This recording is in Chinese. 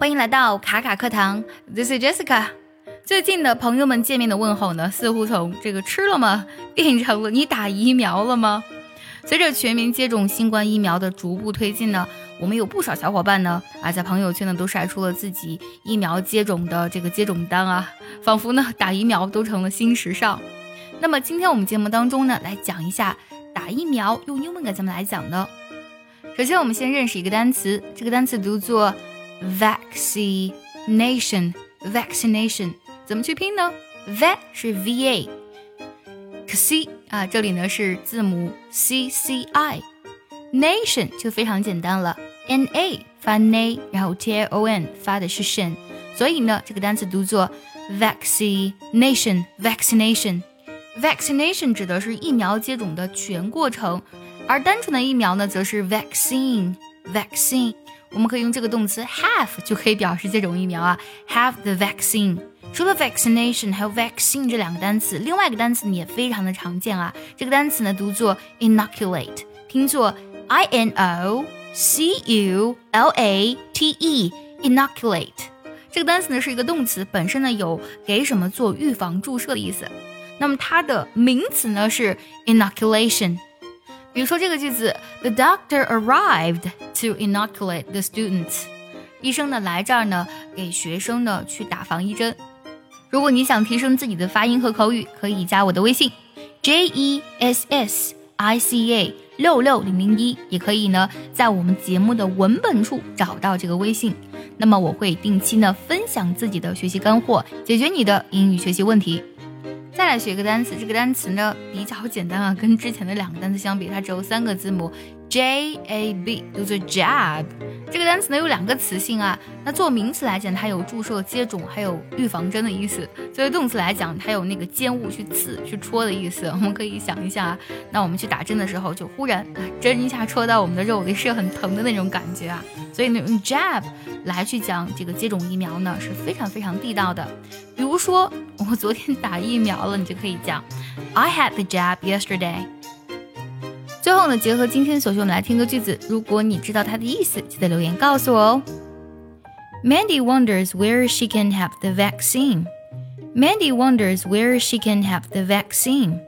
欢迎来到卡卡课堂，This is Jessica。最近的朋友们见面的问候呢，似乎从这个吃了吗 变成了你打疫苗了吗？随着全民接种新冠疫苗的逐步推进呢，我们有不少小伙伴呢啊，在朋友圈呢都晒出了自己疫苗接种的这个接种单啊，仿佛呢打疫苗都成了新时尚。那么今天我们节目当中呢，来讲一下打疫苗用英文该怎么来讲呢？首先我们先认识一个单词，这个单词读作。vaccination，vaccination 怎么去拼呢？vac 是 v a，c 啊，这里呢是字母 c c i，nation 就非常简单了，n a 发 n，然后 t o n 发的是 shen，所以呢这个单词读作 vaccination，vaccination，vaccination 指的是疫苗接种的全过程，而单纯的疫苗呢则是 vaccine，vaccine。 我们可以用这个动词 have 就可以表示接种疫苗啊，have the vaccine。除了 vaccination，还有 vaccine 这两个单词，另外一个单词呢也非常的常见啊。这个单词呢读作 inoculate，拼作 i n o c u l a t e，inoculate。这个单词呢是一个动词，本身呢有给什么做预防注射的意思。那么它的名词呢是 inoculation。比如说这个句子，The doctor arrived to inoculate the students。医生呢来这儿呢，给学生呢去打防疫针。如果你想提升自己的发音和口语，可以加我的微信，J E S S I C A 六六零零一，也可以呢在我们节目的文本处找到这个微信。那么我会定期呢分享自己的学习干货，解决你的英语学习问题。再来学一个单词，这个单词呢比较简单啊，跟之前的两个单词相比，它只有三个字母，J A B，读作 jab。这个单词呢有两个词性啊，那做名词来讲，它有注射、接种，还有预防针的意思；作为动词来讲，它有那个尖物去刺、去戳的意思。我们可以想一下，那我们去打针的时候，就忽然针一下戳到我们的肉里，是很疼的那种感觉啊。所以呢，用 jab 来去讲这个接种疫苗呢，是非常非常地道的。比如说。我昨天打疫苗了，你就可以讲 I had the jab yesterday。最后呢，结合今天所学，我们来听个句子。如果你知道它的意思，记得留言告诉我哦。Mandy wonders where she can have the vaccine. Mandy wonders where she can have the vaccine.